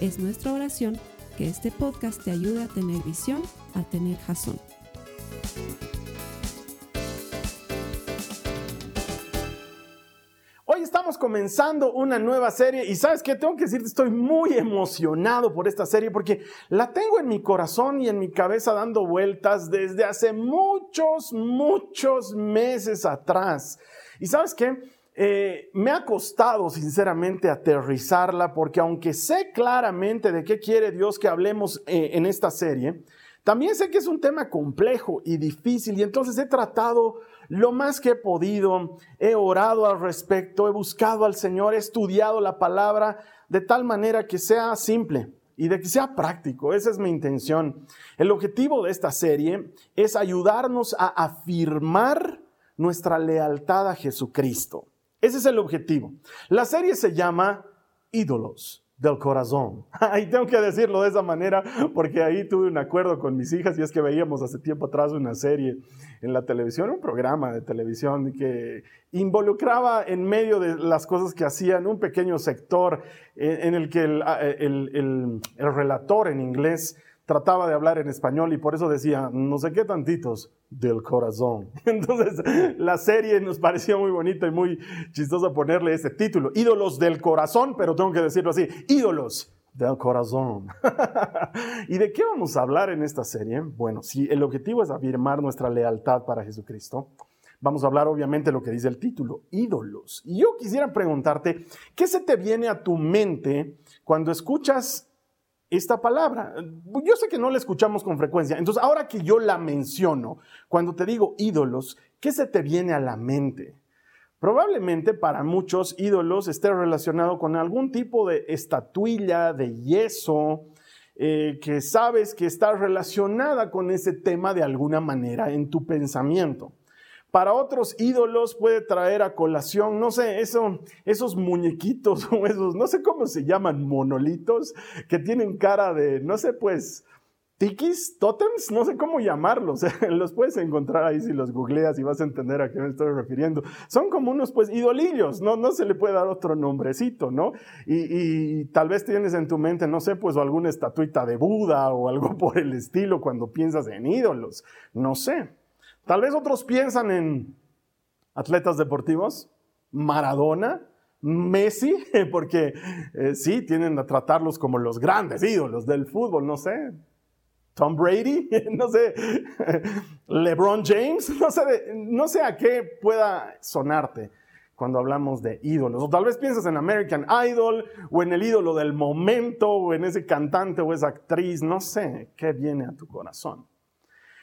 Es nuestra oración que este podcast te ayude a tener visión, a tener jazón. Hoy estamos comenzando una nueva serie y sabes qué, tengo que decirte, estoy muy emocionado por esta serie porque la tengo en mi corazón y en mi cabeza dando vueltas desde hace muchos, muchos meses atrás. Y sabes qué, eh, me ha costado sinceramente aterrizarla porque aunque sé claramente de qué quiere Dios que hablemos eh, en esta serie, también sé que es un tema complejo y difícil y entonces he tratado lo más que he podido, he orado al respecto, he buscado al Señor, he estudiado la palabra de tal manera que sea simple y de que sea práctico. Esa es mi intención. El objetivo de esta serie es ayudarnos a afirmar nuestra lealtad a Jesucristo. Ese es el objetivo. La serie se llama Ídolos del corazón. Y tengo que decirlo de esa manera porque ahí tuve un acuerdo con mis hijas y es que veíamos hace tiempo atrás una serie en la televisión, un programa de televisión que involucraba en medio de las cosas que hacían un pequeño sector en el que el, el relator en inglés trataba de hablar en español y por eso decía, no sé qué tantitos del corazón. Entonces, la serie nos pareció muy bonita y muy chistosa ponerle ese título, ídolos del corazón, pero tengo que decirlo así, ídolos del corazón. ¿Y de qué vamos a hablar en esta serie? Bueno, si el objetivo es afirmar nuestra lealtad para Jesucristo, vamos a hablar obviamente lo que dice el título, ídolos. Y yo quisiera preguntarte, ¿qué se te viene a tu mente cuando escuchas esta palabra. Yo sé que no la escuchamos con frecuencia. Entonces, ahora que yo la menciono, cuando te digo ídolos, ¿qué se te viene a la mente? Probablemente para muchos ídolos esté relacionado con algún tipo de estatuilla, de yeso, eh, que sabes que está relacionada con ese tema de alguna manera en tu pensamiento. Para otros ídolos puede traer a colación, no sé, eso, esos muñequitos o esos, no sé cómo se llaman, monolitos, que tienen cara de, no sé, pues, tikis, totems, no sé cómo llamarlos, los puedes encontrar ahí si los googleas y vas a entender a qué me estoy refiriendo. Son como unos pues idolillos, no, no se le puede dar otro nombrecito, ¿no? Y, y, tal vez tienes en tu mente, no sé, pues alguna estatuita de Buda o algo por el estilo cuando piensas en ídolos, no sé. Tal vez otros piensan en atletas deportivos, Maradona, Messi, porque eh, sí, tienen a tratarlos como los grandes ídolos del fútbol, no sé. Tom Brady, no sé, LeBron James, no sé, no sé a qué pueda sonarte cuando hablamos de ídolos. O tal vez piensas en American Idol o en el ídolo del momento o en ese cantante o esa actriz, no sé qué viene a tu corazón.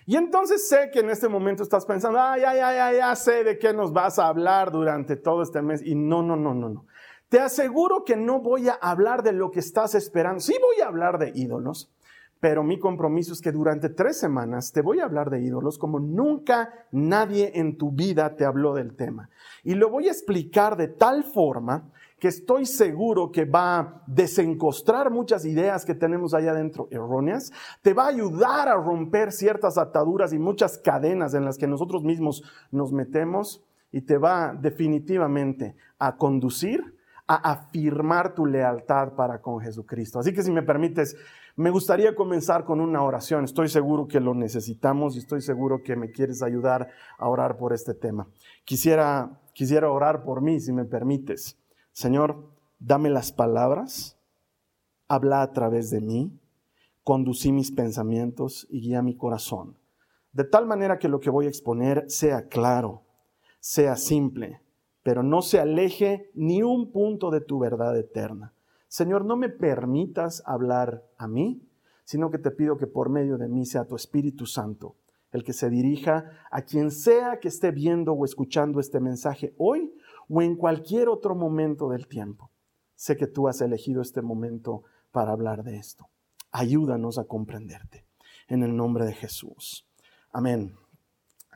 Y entonces sé que en este momento estás pensando, ay, ay, ay, ya sé de qué nos vas a hablar durante todo este mes. Y no, no, no, no, no. Te aseguro que no voy a hablar de lo que estás esperando. Sí voy a hablar de ídolos, pero mi compromiso es que durante tres semanas te voy a hablar de ídolos como nunca nadie en tu vida te habló del tema. Y lo voy a explicar de tal forma que estoy seguro que va a desencostrar muchas ideas que tenemos allá adentro erróneas, te va a ayudar a romper ciertas ataduras y muchas cadenas en las que nosotros mismos nos metemos y te va definitivamente a conducir a afirmar tu lealtad para con Jesucristo. Así que si me permites, me gustaría comenzar con una oración. Estoy seguro que lo necesitamos y estoy seguro que me quieres ayudar a orar por este tema. Quisiera, quisiera orar por mí, si me permites. Señor, dame las palabras, habla a través de mí, conducí mis pensamientos y guía mi corazón, de tal manera que lo que voy a exponer sea claro, sea simple, pero no se aleje ni un punto de tu verdad eterna. Señor, no me permitas hablar a mí, sino que te pido que por medio de mí sea tu Espíritu Santo el que se dirija a quien sea que esté viendo o escuchando este mensaje hoy o en cualquier otro momento del tiempo. Sé que tú has elegido este momento para hablar de esto. ayúdanos a comprenderte. En el nombre de Jesús. Amén.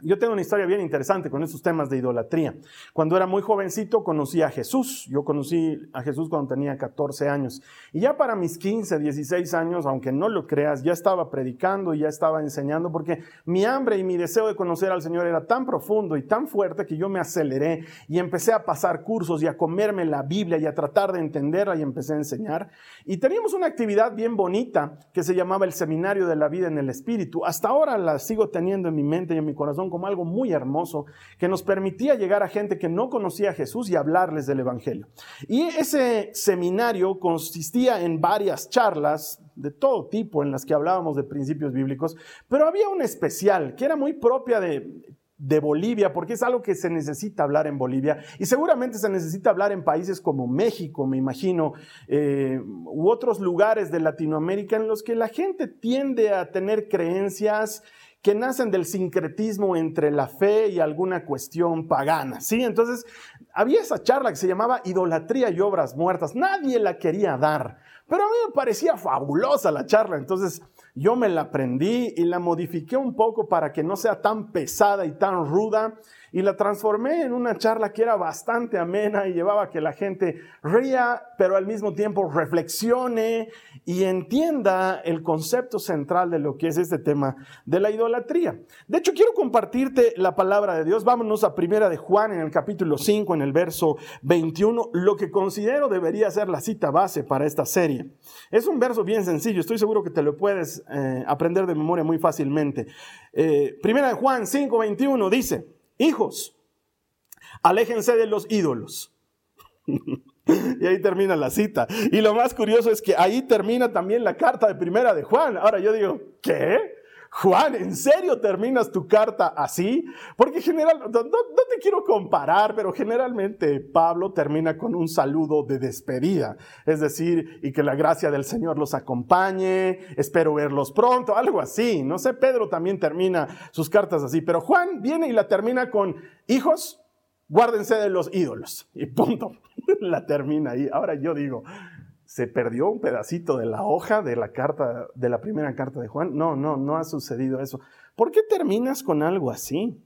Yo tengo una historia bien interesante con estos temas de idolatría. Cuando era muy jovencito conocí a Jesús. Yo conocí a Jesús cuando tenía 14 años. Y ya para mis 15, 16 años, aunque no lo creas, ya estaba predicando y ya estaba enseñando porque mi hambre y mi deseo de conocer al Señor era tan profundo y tan fuerte que yo me aceleré y empecé a pasar cursos y a comerme la Biblia y a tratar de entenderla y empecé a enseñar. Y teníamos una actividad bien bonita que se llamaba el Seminario de la Vida en el Espíritu. Hasta ahora la sigo teniendo en mi mente y en mi corazón como algo muy hermoso que nos permitía llegar a gente que no conocía a Jesús y hablarles del Evangelio. Y ese seminario consistía en varias charlas de todo tipo en las que hablábamos de principios bíblicos, pero había una especial que era muy propia de de Bolivia, porque es algo que se necesita hablar en Bolivia y seguramente se necesita hablar en países como México, me imagino, eh, u otros lugares de Latinoamérica en los que la gente tiende a tener creencias que nacen del sincretismo entre la fe y alguna cuestión pagana, ¿sí? Entonces, había esa charla que se llamaba Idolatría y Obras Muertas. Nadie la quería dar, pero a mí me parecía fabulosa la charla, entonces yo me la aprendí y la modifiqué un poco para que no sea tan pesada y tan ruda y la transformé en una charla que era bastante amena y llevaba a que la gente ría, pero al mismo tiempo reflexione y entienda el concepto central de lo que es este tema de la idolatría. De hecho, quiero compartirte la palabra de Dios. Vámonos a primera de Juan en el capítulo 5, en el verso 21, lo que considero debería ser la cita base para esta serie. Es un verso bien sencillo, estoy seguro que te lo puedes eh, aprender de memoria muy fácilmente. Eh, primera de Juan 5, 21 dice, hijos, aléjense de los ídolos. y ahí termina la cita. Y lo más curioso es que ahí termina también la carta de primera de Juan. Ahora yo digo, ¿qué? Juan, ¿en serio terminas tu carta así? Porque general, no, te quiero comparar, pero generalmente Pablo termina con un saludo de despedida. Es decir, y que la gracia del Señor los acompañe, espero verlos pronto, algo así. No sé, Pedro también termina sus cartas así, pero Juan viene y la termina con, hijos, guárdense de los ídolos. Y punto, la termina ahí. Ahora yo digo, se perdió un pedacito de la hoja de la carta, de la primera carta de Juan. No, no, no ha sucedido eso. ¿Por qué terminas con algo así?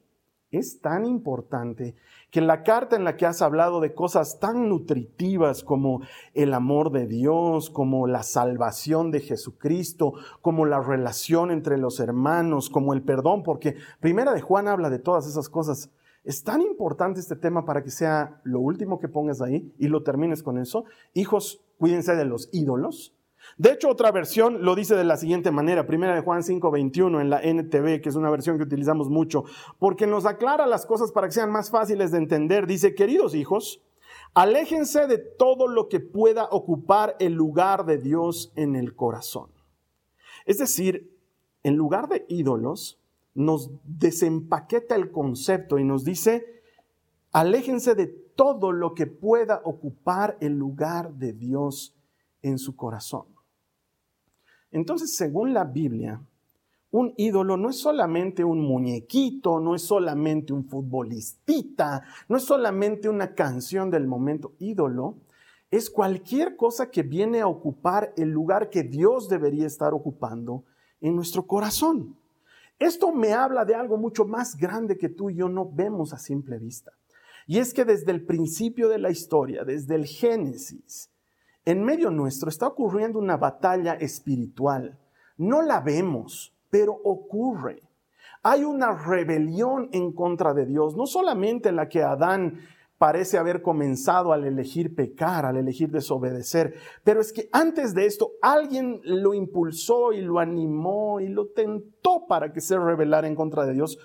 Es tan importante que la carta en la que has hablado de cosas tan nutritivas como el amor de Dios, como la salvación de Jesucristo, como la relación entre los hermanos, como el perdón, porque primera de Juan habla de todas esas cosas. Es tan importante este tema para que sea lo último que pongas ahí y lo termines con eso. Hijos, cuídense de los ídolos. De hecho, otra versión lo dice de la siguiente manera, primera de Juan 5:21 en la NTV, que es una versión que utilizamos mucho, porque nos aclara las cosas para que sean más fáciles de entender. Dice, queridos hijos, aléjense de todo lo que pueda ocupar el lugar de Dios en el corazón. Es decir, en lugar de ídolos, nos desempaqueta el concepto y nos dice, aléjense de todo lo que pueda ocupar el lugar de Dios en su corazón. Entonces, según la Biblia, un ídolo no es solamente un muñequito, no es solamente un futbolistita, no es solamente una canción del momento. Ídolo es cualquier cosa que viene a ocupar el lugar que Dios debería estar ocupando en nuestro corazón. Esto me habla de algo mucho más grande que tú y yo no vemos a simple vista. Y es que desde el principio de la historia, desde el Génesis, en medio nuestro está ocurriendo una batalla espiritual. No la vemos, pero ocurre. Hay una rebelión en contra de Dios, no solamente en la que Adán parece haber comenzado al elegir pecar, al elegir desobedecer. Pero es que antes de esto alguien lo impulsó y lo animó y lo tentó para que se rebelara en contra de Dios.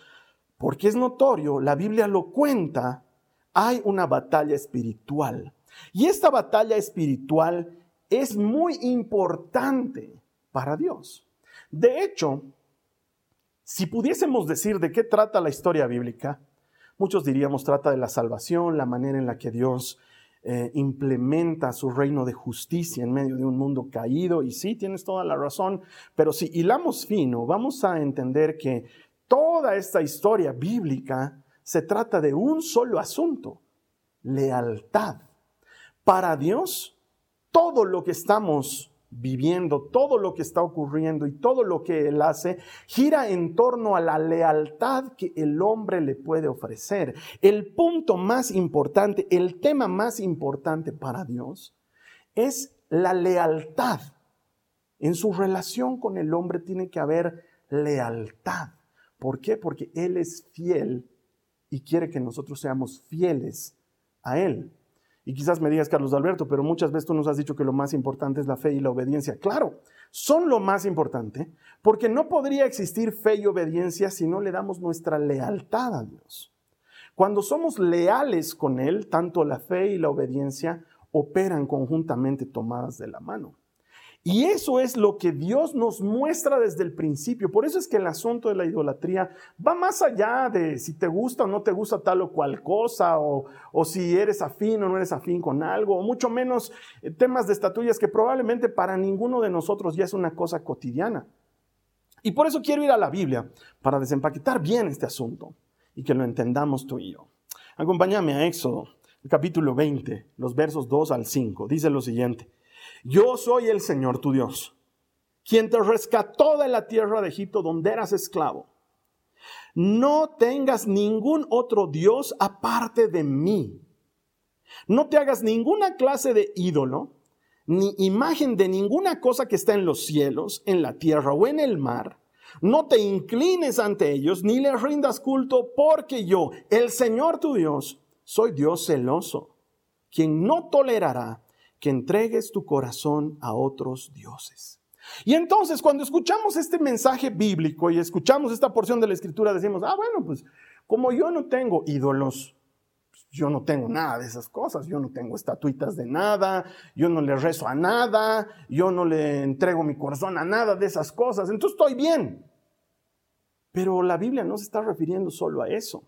Porque es notorio, la Biblia lo cuenta, hay una batalla espiritual. Y esta batalla espiritual es muy importante para Dios. De hecho, si pudiésemos decir de qué trata la historia bíblica, Muchos diríamos trata de la salvación, la manera en la que Dios eh, implementa su reino de justicia en medio de un mundo caído. Y sí, tienes toda la razón, pero si hilamos fino, vamos a entender que toda esta historia bíblica se trata de un solo asunto, lealtad. Para Dios, todo lo que estamos viviendo, todo lo que está ocurriendo y todo lo que Él hace, gira en torno a la lealtad que el hombre le puede ofrecer. El punto más importante, el tema más importante para Dios es la lealtad. En su relación con el hombre tiene que haber lealtad. ¿Por qué? Porque Él es fiel y quiere que nosotros seamos fieles a Él. Y quizás me digas, Carlos Alberto, pero muchas veces tú nos has dicho que lo más importante es la fe y la obediencia. Claro, son lo más importante, porque no podría existir fe y obediencia si no le damos nuestra lealtad a Dios. Cuando somos leales con Él, tanto la fe y la obediencia operan conjuntamente tomadas de la mano. Y eso es lo que Dios nos muestra desde el principio. Por eso es que el asunto de la idolatría va más allá de si te gusta o no te gusta tal o cual cosa, o, si eres afín o no eres afín con algo, o mucho menos eh, temas de estatuillas que probablemente para ninguno de nosotros ya es una cosa cotidiana. Y por eso quiero ir a la Biblia, para desempaquetar bien este asunto y que lo entendamos tú y yo. Acompáñame a Éxodo, capítulo 20, los versos 2 al 5. Dice lo siguiente. Yo soy el Señor tu Dios, quien te rescató de la tierra de Egipto donde eras esclavo. No tengas ningún otro Dios aparte de mí. No te hagas ninguna clase de ídolo, ni imagen de ninguna cosa que está en los cielos, en la tierra o en el mar. No te inclines ante ellos, ni les rindas culto, porque yo, el Señor tu Dios, soy Dios celoso, quien no tolerará que entregues tu corazón a otros dioses. Y entonces cuando escuchamos este mensaje bíblico y escuchamos esta porción de la escritura, decimos, ah, bueno, pues como yo no tengo ídolos, yo no tengo nada de esas cosas, yo no tengo estatuitas de nada, yo no le rezo a nada, yo no le entrego mi corazón a nada de esas cosas, entonces estoy bien. Pero la Biblia no se está refiriendo solo a eso.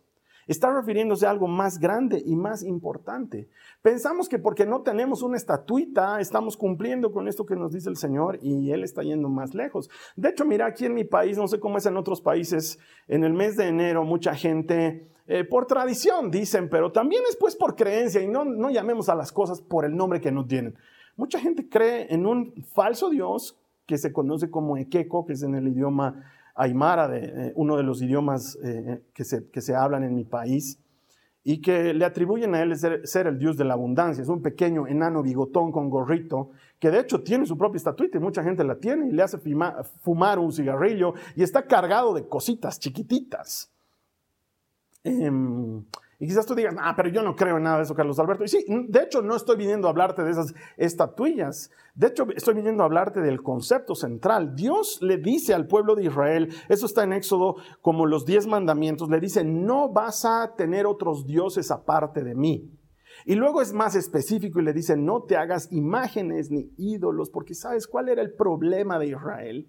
Está refiriéndose a algo más grande y más importante. Pensamos que porque no tenemos una estatuita, estamos cumpliendo con esto que nos dice el Señor y Él está yendo más lejos. De hecho, mira, aquí en mi país, no sé cómo es en otros países, en el mes de enero mucha gente, eh, por tradición dicen, pero también es pues por creencia y no, no llamemos a las cosas por el nombre que no tienen. Mucha gente cree en un falso Dios que se conoce como Ekeko, que es en el idioma aymara, de, eh, uno de los idiomas eh, eh, que, se, que, se, hablan en mi país, y que le atribuyen a él ser, el dios de la abundancia. Es un pequeño enano bigotón con gorrito, que de hecho tiene su propia estatuita y mucha gente la tiene y le hace fumar un cigarrillo y está cargado de cositas chiquititas. Em, y quizás tú digas, ah, pero yo no creo en nada de eso, Carlos Alberto. Y sí, de hecho no estoy viniendo a hablarte de esas estatuillas. De hecho, estoy viniendo a hablarte del concepto central. Dios le dice al pueblo de Israel, eso está en Éxodo como los diez mandamientos, le dice, no vas a tener otros dioses aparte de mí. Y luego es más específico y le dice, no te hagas imágenes ni ídolos, porque sabes cuál era el problema de Israel.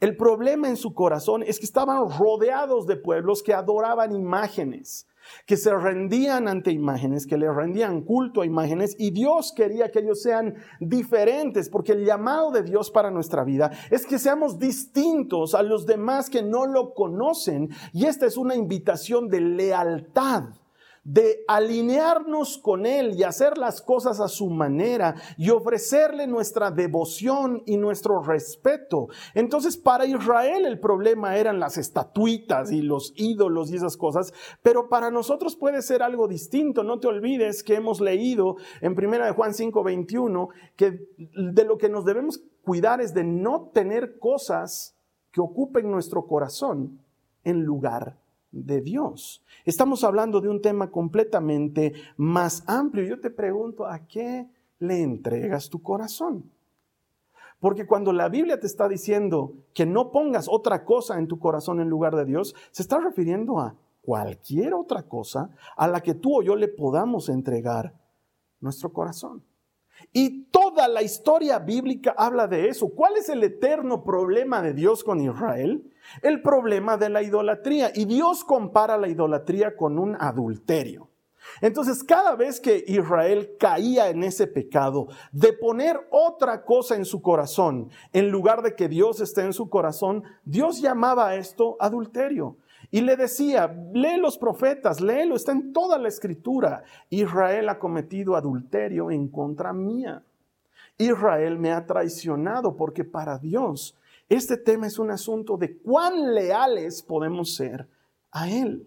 El problema en su corazón es que estaban rodeados de pueblos que adoraban imágenes que se rendían ante imágenes, que le rendían culto a imágenes y Dios quería que ellos sean diferentes, porque el llamado de Dios para nuestra vida es que seamos distintos a los demás que no lo conocen y esta es una invitación de lealtad de alinearnos con Él y hacer las cosas a su manera y ofrecerle nuestra devoción y nuestro respeto. Entonces, para Israel el problema eran las estatuitas y los ídolos y esas cosas, pero para nosotros puede ser algo distinto. No te olvides que hemos leído en 1 de Juan 5:21 que de lo que nos debemos cuidar es de no tener cosas que ocupen nuestro corazón en lugar de Dios. Estamos hablando de un tema completamente más amplio. Yo te pregunto, ¿a qué le entregas tu corazón? Porque cuando la Biblia te está diciendo que no pongas otra cosa en tu corazón en lugar de Dios, se está refiriendo a cualquier otra cosa a la que tú o yo le podamos entregar nuestro corazón. Y toda la historia bíblica habla de eso. ¿Cuál es el eterno problema de Dios con Israel? El problema de la idolatría. Y Dios compara la idolatría con un adulterio. Entonces, cada vez que Israel caía en ese pecado de poner otra cosa en su corazón, en lugar de que Dios esté en su corazón, Dios llamaba a esto adulterio. Y le decía, lee los profetas, léelo, está en toda la escritura. Israel ha cometido adulterio en contra mía. Israel me ha traicionado, porque para Dios este tema es un asunto de cuán leales podemos ser a Él.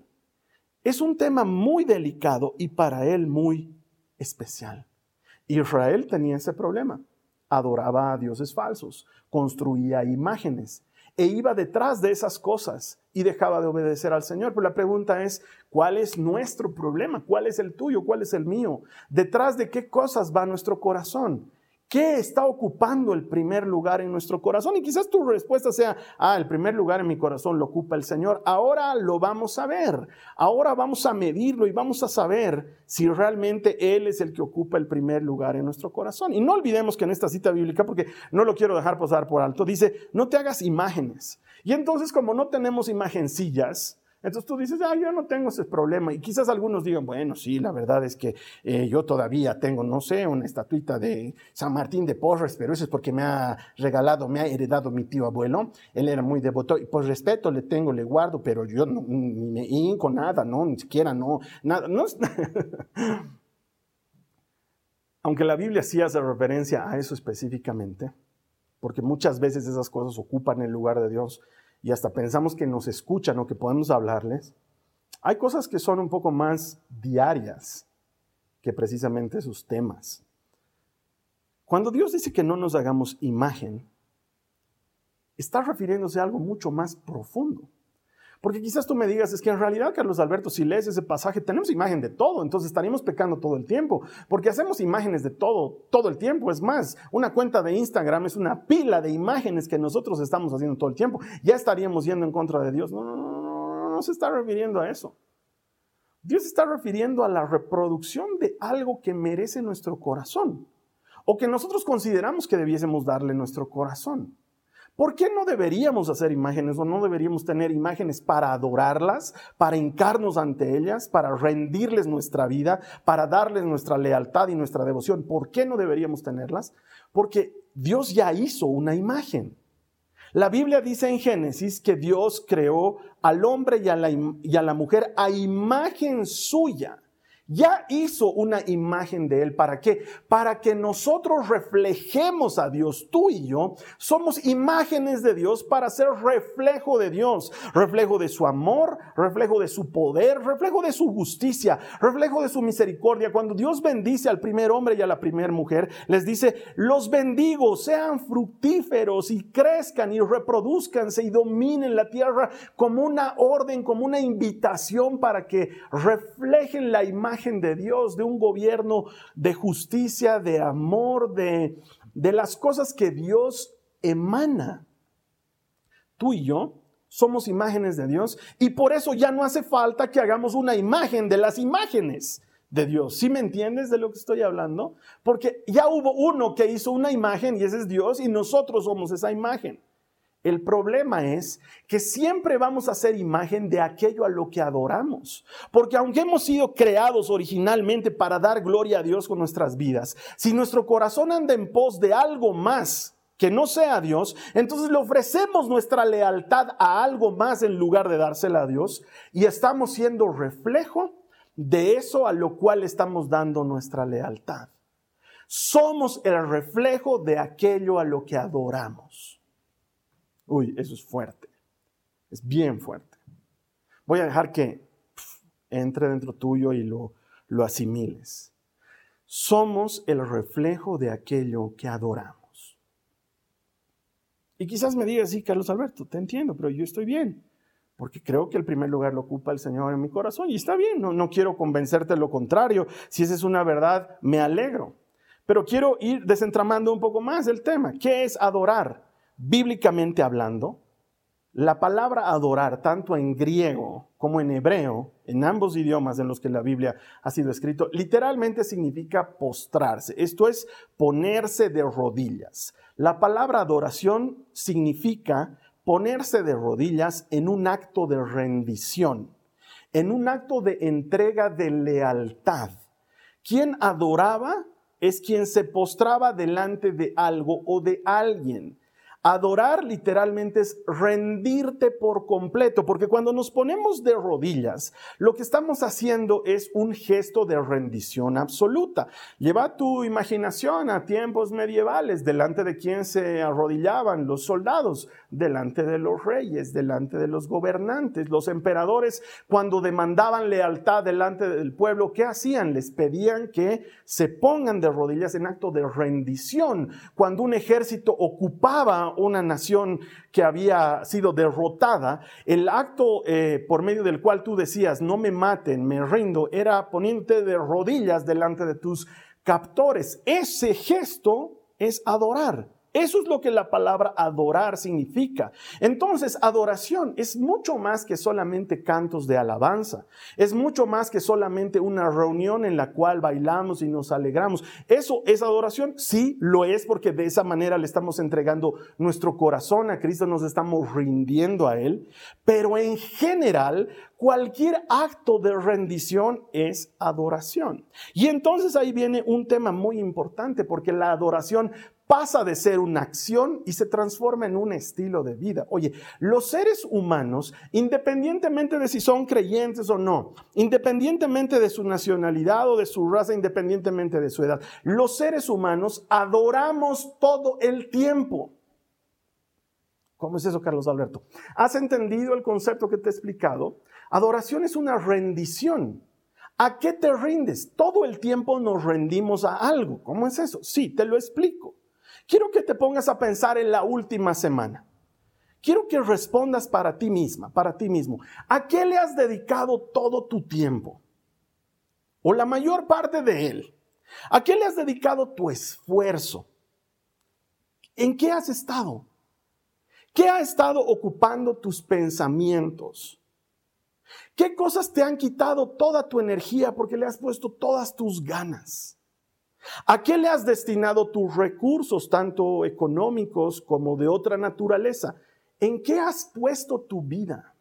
Es un tema muy delicado y para Él muy especial. Israel tenía ese problema. Adoraba a dioses falsos, construía imágenes e iba detrás de esas cosas y dejaba de obedecer al Señor. Pero la pregunta es, ¿cuál es nuestro problema? ¿Cuál es el tuyo? ¿Cuál es el mío? ¿Detrás de qué cosas va nuestro corazón? ¿Qué está ocupando el primer lugar en nuestro corazón? Y quizás tu respuesta sea, ah, el primer lugar en mi corazón lo ocupa el Señor. Ahora lo vamos a ver. Ahora vamos a medirlo y vamos a saber si realmente Él es el que ocupa el primer lugar en nuestro corazón. Y no olvidemos que en esta cita bíblica, porque no lo quiero dejar pasar por alto, dice, no te hagas imágenes. Y entonces como no tenemos imagencillas, entonces tú dices, ah, yo no tengo ese problema. Y quizás algunos digan, bueno, sí, la verdad es que eh, yo todavía tengo, no sé, una estatuita de San Martín de Porres, pero eso es porque me ha regalado, me ha heredado mi tío abuelo. Él era muy devoto y por respeto le tengo, le guardo, pero yo no, ni me hinco nada, no, ni siquiera no, nada. Aunque la Biblia sí hace referencia a eso específicamente, porque muchas veces esas cosas ocupan el lugar de Dios y hasta pensamos que nos escuchan o que podemos hablarles, hay cosas que son un poco más diarias que precisamente sus temas. Cuando Dios dice que no nos hagamos imagen, está refiriéndose a algo mucho más profundo. Porque quizás tú me digas, es que en realidad, Carlos Alberto, si lees ese pasaje, tenemos imagen de todo, entonces estaríamos pecando todo el tiempo, porque hacemos imágenes de todo, todo el tiempo. Es más, una cuenta de Instagram es una pila de imágenes que nosotros estamos haciendo todo el tiempo. Ya estaríamos yendo en contra de Dios. No, no, no, no, no se está refiriendo a eso. Dios está refiriendo a la reproducción de algo que merece nuestro corazón, o que nosotros consideramos que debiésemos darle nuestro corazón. ¿Por qué no deberíamos hacer imágenes o no deberíamos tener imágenes para adorarlas, para hincarnos ante ellas, para rendirles nuestra vida, para darles nuestra lealtad y nuestra devoción? ¿Por qué no deberíamos tenerlas? Porque Dios ya hizo una imagen. La Biblia dice en Génesis que Dios creó al hombre y a la, y a la mujer a imagen suya ya hizo una imagen de Él. ¿Para qué? Para que nosotros reflejemos a Dios. Tú y yo somos imágenes de Dios para ser reflejo de Dios. Reflejo de su amor, reflejo de su poder, reflejo de su justicia, reflejo de su misericordia. Cuando Dios bendice al primer hombre y a la primera mujer, les dice, los bendigo, sean fructíferos y crezcan y reproduzcanse y dominen la tierra como una orden, como una invitación para que reflejen la imagen de Dios, de un gobierno de justicia, de amor, de, de las cosas que Dios emana. Tú y yo somos imágenes de Dios y por eso ya no hace falta que hagamos una imagen de las imágenes de Dios. ¿Sí me entiendes de lo que estoy hablando? Porque ya hubo uno que hizo una imagen y ese es Dios y nosotros somos esa imagen. El problema es que siempre vamos a ser imagen de aquello a lo que adoramos. Porque aunque hemos sido creados originalmente para dar gloria a Dios con nuestras vidas, si nuestro corazón anda en pos de algo más que no sea Dios, entonces le ofrecemos nuestra lealtad a algo más en lugar de dársela a Dios y estamos siendo reflejo de eso a lo cual estamos dando nuestra lealtad. Somos el reflejo de aquello a lo que adoramos. Uy, eso es fuerte. Es bien fuerte. Voy a dejar que entre dentro tuyo y lo, lo asimiles. Somos el reflejo de aquello que adoramos. Y quizás me digas, sí, Carlos Alberto, te entiendo, pero yo estoy bien, porque creo que el primer lugar lo ocupa el Señor en mi corazón. Y está bien, no, no quiero convencerte de lo contrario. Si esa es una verdad, me alegro. Pero quiero ir desentramando un poco más el tema. ¿Qué es adorar? Bíblicamente hablando, la palabra adorar, tanto en griego como en hebreo, en ambos idiomas en los que la Biblia ha sido escrito, literalmente significa postrarse. Esto es ponerse de rodillas. La palabra adoración significa ponerse de rodillas en un acto de rendición, en un acto de entrega de lealtad. Quien adoraba es quien se postraba delante de algo o de alguien Adorar literalmente es rendirte por completo, porque cuando nos ponemos de rodillas, lo que estamos haciendo es un gesto de rendición absoluta. Lleva tu imaginación a tiempos medievales, delante de quien se arrodillaban los soldados, delante de los reyes, delante de los gobernantes, los emperadores, cuando demandaban lealtad delante del pueblo, ¿qué hacían? Les pedían que se pongan de rodillas en acto de rendición. Cuando un ejército ocupaba una nación que había sido derrotada, el acto eh, por medio del cual tú decías, no me maten, me rindo, era poniéndote de rodillas delante de tus captores. Ese gesto es adorar. Eso es lo que la palabra adorar significa. Entonces, adoración es mucho más que solamente cantos de alabanza. Es mucho más que solamente una reunión en la cual bailamos y nos alegramos. ¿Eso es adoración? Sí, lo es porque de esa manera le estamos entregando nuestro corazón a Cristo, nos estamos rindiendo a Él. Pero en general, cualquier acto de rendición es adoración. Y entonces ahí viene un tema muy importante porque la adoración pasa de ser una acción y se transforma en un estilo de vida. Oye, los seres humanos, independientemente de si son creyentes o no, independientemente de su nacionalidad o de su raza, independientemente de su edad, los seres humanos adoramos todo el tiempo. ¿Cómo es eso, Carlos Alberto? ¿Has entendido el concepto que te he explicado? Adoración es una rendición. ¿A qué te rindes? Todo el tiempo nos rendimos a algo. ¿Cómo es eso? Sí, te lo explico. Quiero que te pongas a pensar en la última semana. Quiero que respondas para ti misma, para ti mismo. ¿A qué le has dedicado todo tu tiempo? O la mayor parte de él. ¿A qué le has dedicado tu esfuerzo? ¿En qué has estado? ¿Qué ha estado ocupando tus pensamientos? ¿Qué cosas te han quitado toda tu energía porque le has puesto todas tus ganas? ¿A qué le has destinado tus recursos, tanto económicos como de otra naturaleza? ¿En qué has puesto tu vida?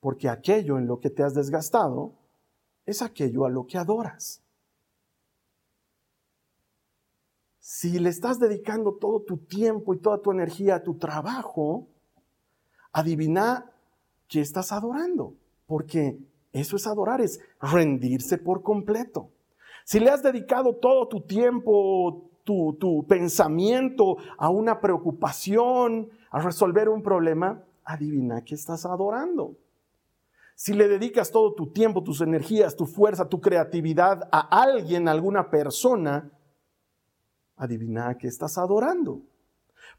Porque aquello en lo que te has desgastado es aquello a lo que adoras. Si le estás dedicando todo tu tiempo y toda tu energía a tu trabajo, adivina que estás adorando, porque eso es adorar, es rendirse por completo. Si le has dedicado todo tu tiempo, tu, pensamiento a una preocupación, a resolver un problema, adivina que estás adorando. Si le dedicas todo tu tiempo, tus energías, tu fuerza, tu creatividad a alguien, a alguna persona, adivina que estás adorando.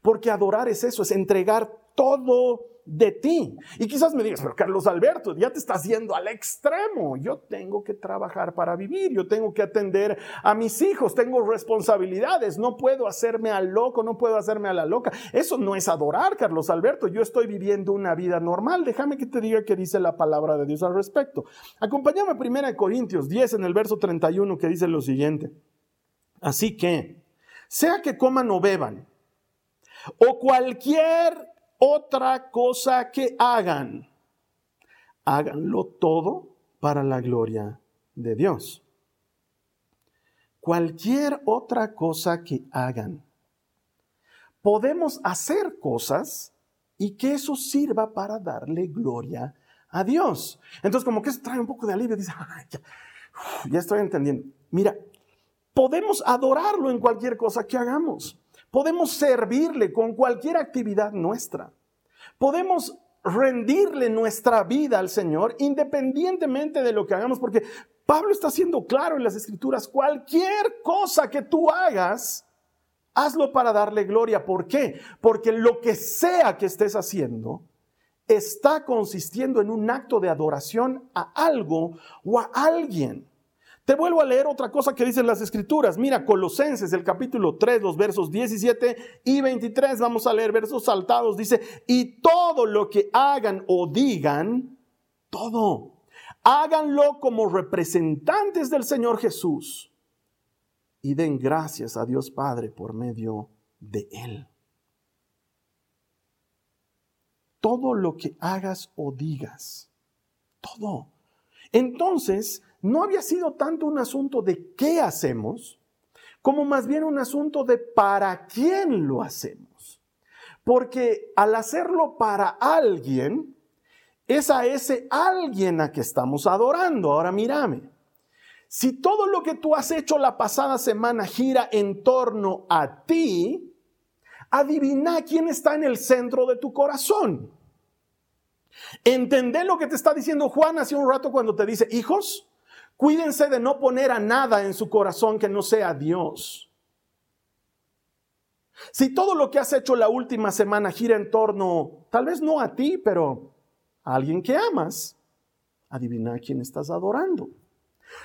Porque adorar es eso, es entregar todo de ti. Y quizás me digas, pero Carlos Alberto, ya te estás yendo al extremo. Yo tengo que trabajar para vivir, yo tengo que atender a mis hijos, tengo responsabilidades, no puedo hacerme al loco, no puedo hacerme a la loca. Eso no es adorar, Carlos Alberto. Yo estoy viviendo una vida normal. Déjame que te diga qué dice la palabra de Dios al respecto. Acompáñame a 1 Corintios 10 en el verso 31 que dice lo siguiente. Así que, sea que coman o beban, o cualquier otra cosa que hagan, háganlo todo para la gloria de Dios. Cualquier otra cosa que hagan. Podemos hacer cosas y que eso sirva para darle gloria a Dios. Entonces, como que eso trae un poco de alivio, dice, ya, ya estoy entendiendo. Mira, podemos adorarlo en cualquier cosa que hagamos. Podemos servirle con cualquier actividad nuestra. Podemos rendirle nuestra vida al Señor independientemente de lo que hagamos, porque Pablo está siendo claro en las escrituras, cualquier cosa que tú hagas, hazlo para darle gloria. ¿Por qué? Porque lo que sea que estés haciendo está consistiendo en un acto de adoración a algo o a alguien. Te vuelvo a leer otra cosa que dicen las escrituras. Mira, Colosenses, el capítulo 3, los versos 17 y 23. Vamos a leer versos saltados. Dice, y todo lo que hagan o digan, todo, háganlo como representantes del Señor Jesús y den gracias a Dios Padre por medio de Él. Todo lo que hagas o digas, todo. Entonces, no había sido tanto un asunto de qué hacemos, como más bien un asunto de para quién lo hacemos. Porque al hacerlo para alguien, es a ese alguien a que estamos adorando. Ahora mírame. Si todo lo que tú has hecho la pasada semana gira en torno a ti, adivina quién está en el centro de tu corazón. Entendé lo que te está diciendo Juan hace un rato cuando te dice, hijos, cuídense de no poner a nada en su corazón que no sea Dios. Si todo lo que has hecho la última semana gira en torno, tal vez no a ti, pero a alguien que amas, adivina a quién estás adorando.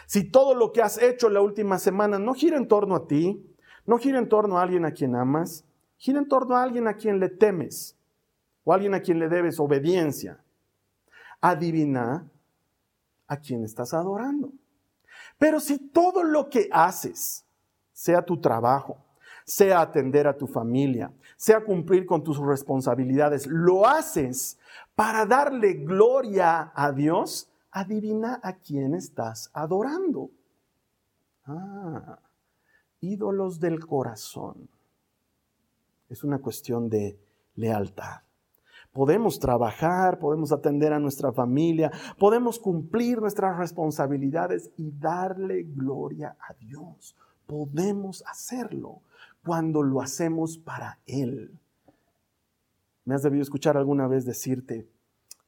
Si todo lo que has hecho la última semana no gira en torno a ti, no gira en torno a alguien a quien amas, gira en torno a alguien a quien le temes o a alguien a quien le debes obediencia, adivina a quién estás adorando. Pero si todo lo que haces, sea tu trabajo, sea atender a tu familia, sea cumplir con tus responsabilidades, lo haces para darle gloria a Dios, adivina a quién estás adorando. Ah, ídolos del corazón. Es una cuestión de lealtad. Podemos trabajar, podemos atender a nuestra familia, podemos cumplir nuestras responsabilidades y darle gloria a Dios. Podemos hacerlo cuando lo hacemos para Él. Me has debido escuchar alguna vez decirte,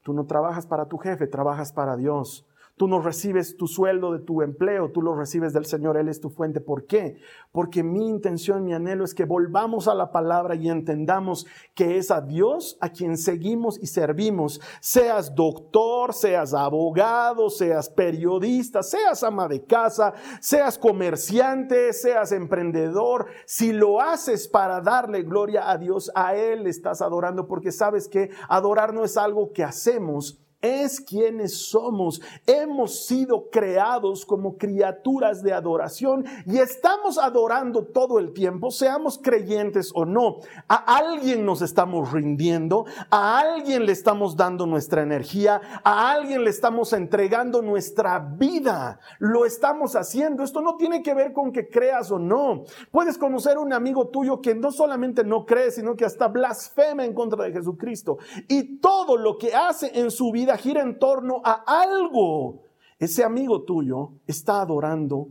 tú no trabajas para tu jefe, trabajas para Dios. Tú no recibes tu sueldo de tu empleo, tú lo recibes del Señor, Él es tu fuente. ¿Por qué? Porque mi intención, mi anhelo es que volvamos a la palabra y entendamos que es a Dios a quien seguimos y servimos. Seas doctor, seas abogado, seas periodista, seas ama de casa, seas comerciante, seas emprendedor. Si lo haces para darle gloria a Dios, a Él estás adorando porque sabes que adorar no es algo que hacemos, es quienes somos. Hemos sido creados como criaturas de adoración y estamos adorando todo el tiempo, seamos creyentes o no. A alguien nos estamos rindiendo, a alguien le estamos dando nuestra energía, a alguien le estamos entregando nuestra vida. Lo estamos haciendo. Esto no tiene que ver con que creas o no. Puedes conocer un amigo tuyo que no solamente no cree, sino que hasta blasfema en contra de Jesucristo. Y todo lo que hace en su vida gira en torno a algo. Ese amigo tuyo está adorando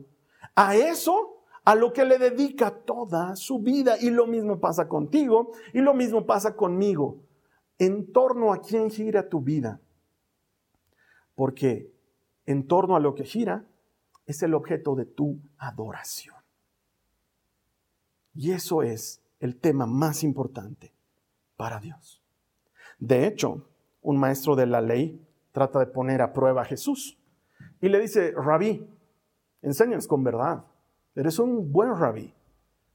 a eso a lo que le dedica toda su vida. Y lo mismo pasa contigo y lo mismo pasa conmigo. En torno a quién gira tu vida. Porque en torno a lo que gira es el objeto de tu adoración. Y eso es el tema más importante para Dios. De hecho, un maestro de la ley trata de poner a prueba a Jesús. Y le dice, rabí, enséñanos con verdad. Eres un buen rabí.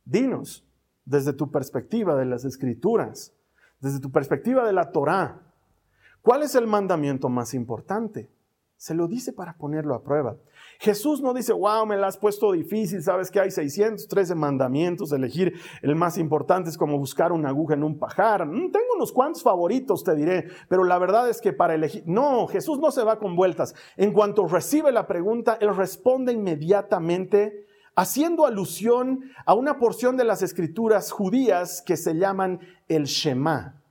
Dinos, desde tu perspectiva de las escrituras, desde tu perspectiva de la Torá, ¿cuál es el mandamiento más importante? Se lo dice para ponerlo a prueba. Jesús no dice, wow, me la has puesto difícil, sabes que hay 613 mandamientos, elegir el más importante es como buscar una aguja en un pajar. Mm, tengo unos cuantos favoritos, te diré, pero la verdad es que para elegir, no, Jesús no se va con vueltas. En cuanto recibe la pregunta, él responde inmediatamente haciendo alusión a una porción de las escrituras judías que se llaman el Shema.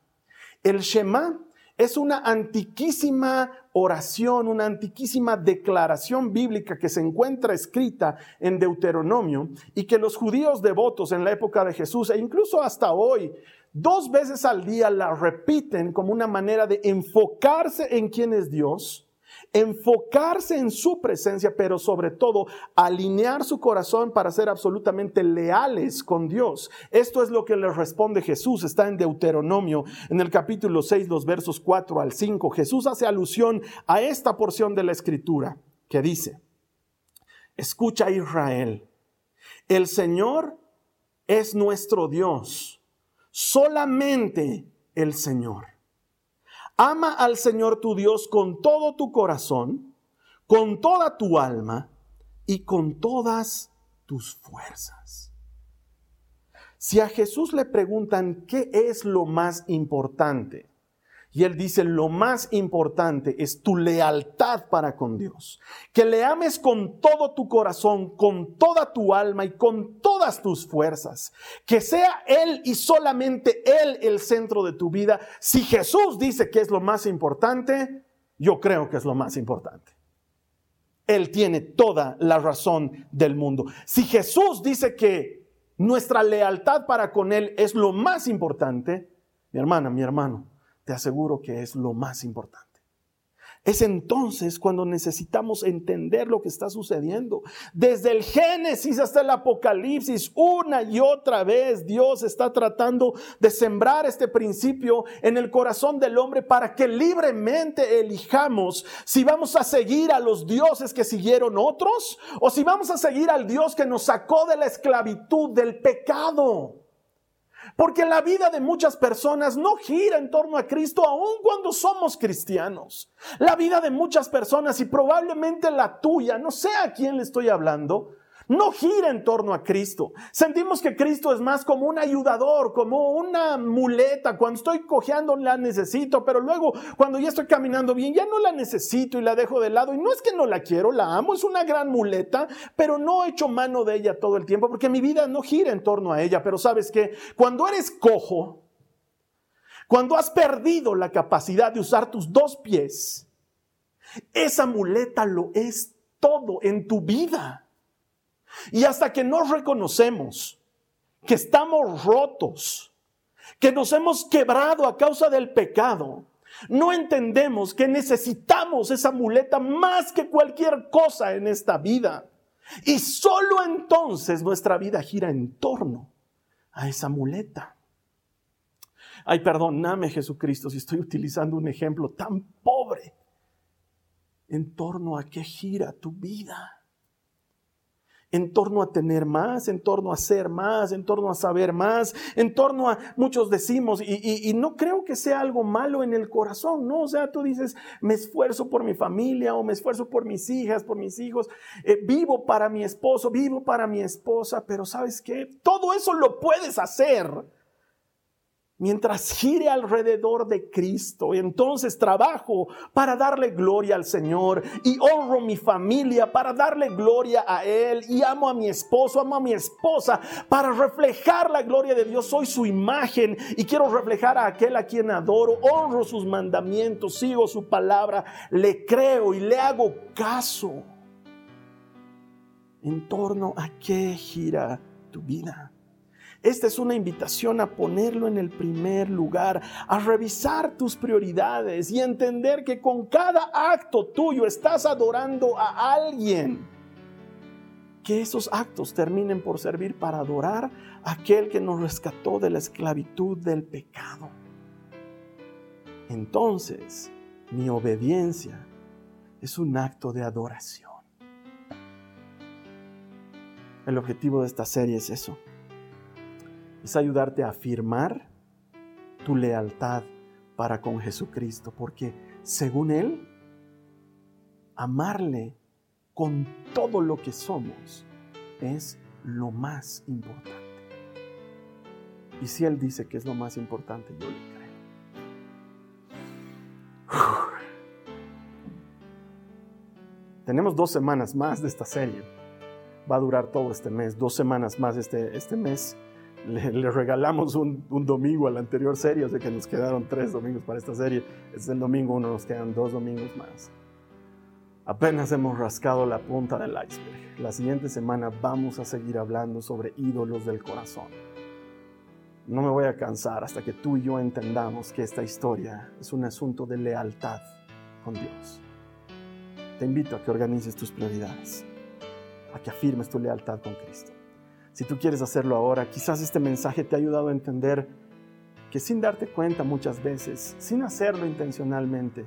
El Shema es una antiquísima oración, una antiquísima declaración bíblica que se encuentra escrita en Deuteronomio y que los judíos devotos en la época de Jesús e incluso hasta hoy, dos veces al día la repiten como una manera de enfocarse en quién es Dios enfocarse en su presencia, pero sobre todo alinear su corazón para ser absolutamente leales con Dios. Esto es lo que le responde Jesús. Está en Deuteronomio, en el capítulo 6, los versos 4 al 5. Jesús hace alusión a esta porción de la escritura que dice, escucha Israel, el Señor es nuestro Dios, solamente el Señor. Ama al Señor tu Dios con todo tu corazón, con toda tu alma y con todas tus fuerzas. Si a Jesús le preguntan qué es lo más importante, Y él dice, lo más importante es tu lealtad para con Dios. Que le ames con todo tu corazón, con toda tu alma y con todas tus fuerzas. Que sea Él y solamente Él el centro de tu vida. Si Jesús dice que es lo más importante, yo creo que es lo más importante. Él tiene toda la razón del mundo. Si Jesús dice que nuestra lealtad para con Él es lo más importante, mi hermana, mi hermano, te aseguro que es lo más importante. Es entonces cuando necesitamos entender lo que está sucediendo. Desde el Génesis hasta el Apocalipsis, una y otra vez Dios está tratando de sembrar este principio en el corazón del hombre para que libremente elijamos si vamos a seguir a los dioses que siguieron otros o si vamos a seguir al Dios que nos sacó de la esclavitud, del pecado. Porque la vida de muchas personas no gira en torno a Cristo aun cuando somos cristianos. La vida de muchas personas y probablemente la tuya, no sé a quién le estoy hablando, no gira en torno a Cristo. Sentimos que Cristo es más como un ayudador, como una muleta. Cuando estoy cojeando la necesito, pero luego cuando ya estoy caminando bien ya no la necesito y la dejo de lado. Y no es que no la quiero, la amo, es una gran muleta, pero no he hecho mano de ella todo el tiempo porque mi vida no gira en torno a ella. Pero sabes que cuando eres cojo, cuando has perdido la capacidad de usar tus dos pies, esa muleta lo es todo en tu vida. Y hasta que no reconocemos que estamos rotos, que nos hemos quebrado a causa del pecado, no entendemos que necesitamos esa muleta más que cualquier cosa en esta vida. Y solo entonces nuestra vida gira en torno a esa muleta. Ay, perdóname Jesucristo si estoy utilizando un ejemplo tan pobre. En torno a qué gira tu vida en torno a tener más, en torno a ser más, en torno a saber más, en torno a, muchos decimos, y, no creo que sea algo malo en el corazón, ¿no? O sea, tú dices, me esfuerzo por mi familia o me esfuerzo por mis hijas, por mis hijos, eh, vivo para mi esposo, vivo para mi esposa, pero ¿sabes qué? Todo eso lo puedes hacer mientras gire alrededor de Cristo. Entonces trabajo para darle gloria al Señor y honro mi familia para darle gloria a Él y amo a mi esposo, amo a mi esposa para reflejar la gloria de Dios. Soy su imagen y quiero reflejar a aquel a quien adoro, honro sus mandamientos, sigo su palabra, le creo y le hago caso. En torno a qué gira tu vida. Esta es una invitación a ponerlo en el primer lugar, a revisar tus prioridades y entender que con cada acto tuyo estás adorando a alguien. Que esos actos terminen por servir para adorar a aquel que nos rescató de la esclavitud del pecado. Entonces, mi obediencia es un acto de adoración. El objetivo de esta serie es eso es ayudarte a afirmar tu lealtad para con Jesucristo, porque según Él, amarle con todo lo que somos es lo más importante. Y si Él dice que es lo más importante, yo le creo. Tenemos dos semanas más de esta serie. Va a durar todo este mes, dos semanas más este, este mes le, regalamos un, domingo a la anterior serie, o sea que nos quedaron tres domingos para esta serie. Este es el domingo uno, nos quedan dos domingos más. Apenas hemos rascado la punta del iceberg. La siguiente semana vamos a seguir hablando sobre ídolos del corazón. No me voy a cansar hasta que tú y yo entendamos que esta historia es un asunto de lealtad con Dios. Te invito a que organices tus prioridades, a que afirmes tu lealtad con Cristo. Si tú quieres hacerlo ahora, quizás este mensaje te ha ayudado a entender que sin darte cuenta muchas veces, sin hacerlo intencionalmente,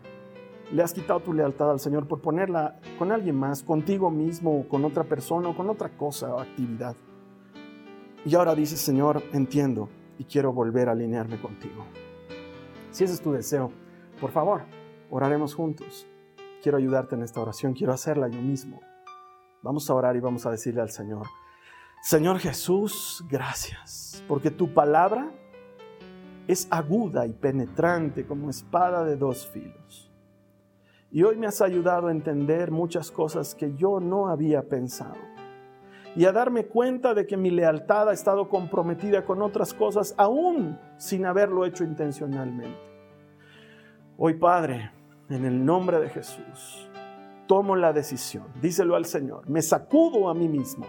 le has quitado tu lealtad al Señor por ponerla con alguien más, contigo mismo, o con otra persona, o con otra cosa o actividad. Y ahora dices, Señor, entiendo y quiero volver a alinearme contigo. Si ese es tu deseo, por favor, oraremos juntos. Quiero ayudarte en esta oración, quiero hacerla yo mismo. Vamos a orar y vamos a decirle al Señor, Señor Jesús, gracias, porque tu palabra es aguda y penetrante como espada de dos filos. Y hoy me has ayudado a entender muchas cosas que yo no había pensado y a darme cuenta de que mi lealtad ha estado comprometida con otras cosas aún sin haberlo hecho intencionalmente. Hoy, Padre, en el nombre de Jesús, tomo la decisión, díselo al Señor, me sacudo a mí mismo,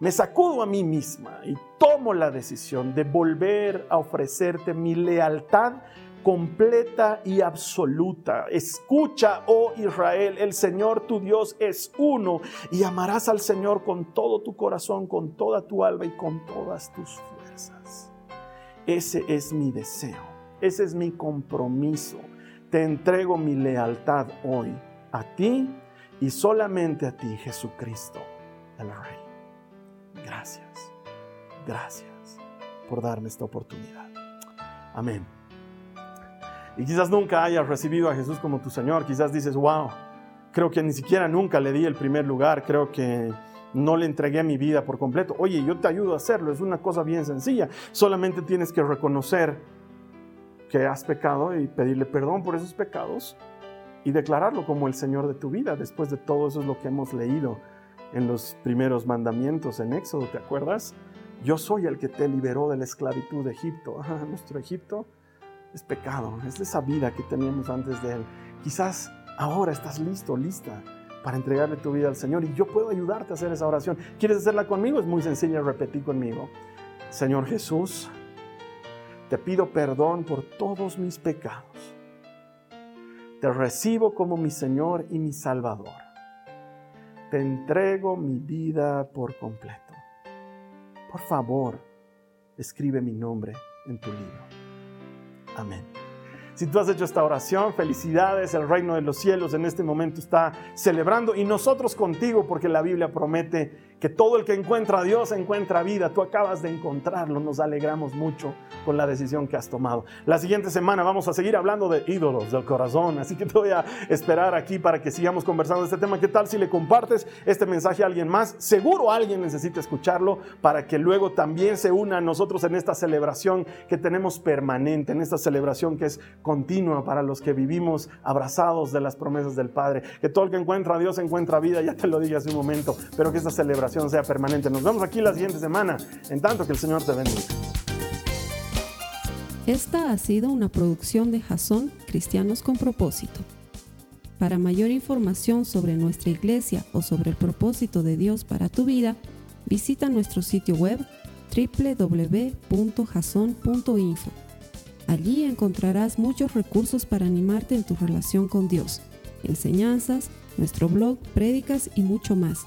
me sacudo a mí misma y tomo la decisión de volver a ofrecerte mi lealtad completa y absoluta. Escucha, oh Israel, el Señor tu Dios es uno y amarás al Señor con todo tu corazón, con toda tu alma y con todas tus fuerzas. Ese es mi deseo, ese es mi compromiso. Te entrego mi lealtad hoy a ti y solamente a ti, Jesucristo, el Rey. Gracias, gracias por darme esta oportunidad. Amén y quizás nunca hayas recibido a Jesús como tu Señor, quizás dices, wow, creo que ni siquiera nunca le di el primer lugar, creo que no le entregué mi vida por completo. Oye, yo te ayudo a hacerlo, es una cosa bien sencilla, solamente tienes que reconocer que has pecado y pedirle perdón por esos pecados y declararlo como el Señor de tu vida. Después de todo eso es lo que hemos leído en los primeros mandamientos en Éxodo, ¿te acuerdas? Yo soy el que te liberó de la esclavitud de Egipto. nuestro Egipto es pecado, es esa vida que teníamos antes de Él. Quizás ahora estás listo, lista para entregarle tu vida al Señor y yo puedo ayudarte a hacer esa oración. ¿Quieres hacerla conmigo? Es muy sencilla, repetir conmigo. Señor Jesús, te pido perdón por todos mis pecados. Te recibo como mi Señor y mi Salvador. Te entrego mi vida por completo. Por favor, escribe mi nombre en tu libro. Amén. Si tú has hecho esta oración, felicidades, el reino de los cielos en este momento está celebrando y nosotros contigo porque la Biblia promete que todo el que encuentra a Dios encuentra vida. Tú acabas de encontrarlo, nos alegramos mucho con la decisión que has tomado. La siguiente semana vamos a seguir hablando de ídolos del corazón, así que te voy a esperar aquí para que sigamos conversando de este tema. ¿Qué tal si le compartes este mensaje a alguien más? Seguro alguien necesita escucharlo para que luego también se una a nosotros en esta celebración que tenemos permanente, en esta celebración que es continua para los que vivimos abrazados de las promesas del Padre. Que todo el que encuentra a Dios encuentra vida, ya te lo dije hace un momento, pero que esta celebración sea permanente. Nos vemos aquí la siguiente semana. En tanto que el Señor te bendiga. Esta ha sido una producción de Jason Cristianos con Propósito. Para mayor información sobre nuestra iglesia o sobre el propósito de Dios para tu vida, visita nuestro sitio web www.jason.info. Allí encontrarás muchos recursos para animarte en tu relación con Dios, enseñanzas, nuestro blog, prédicas y mucho más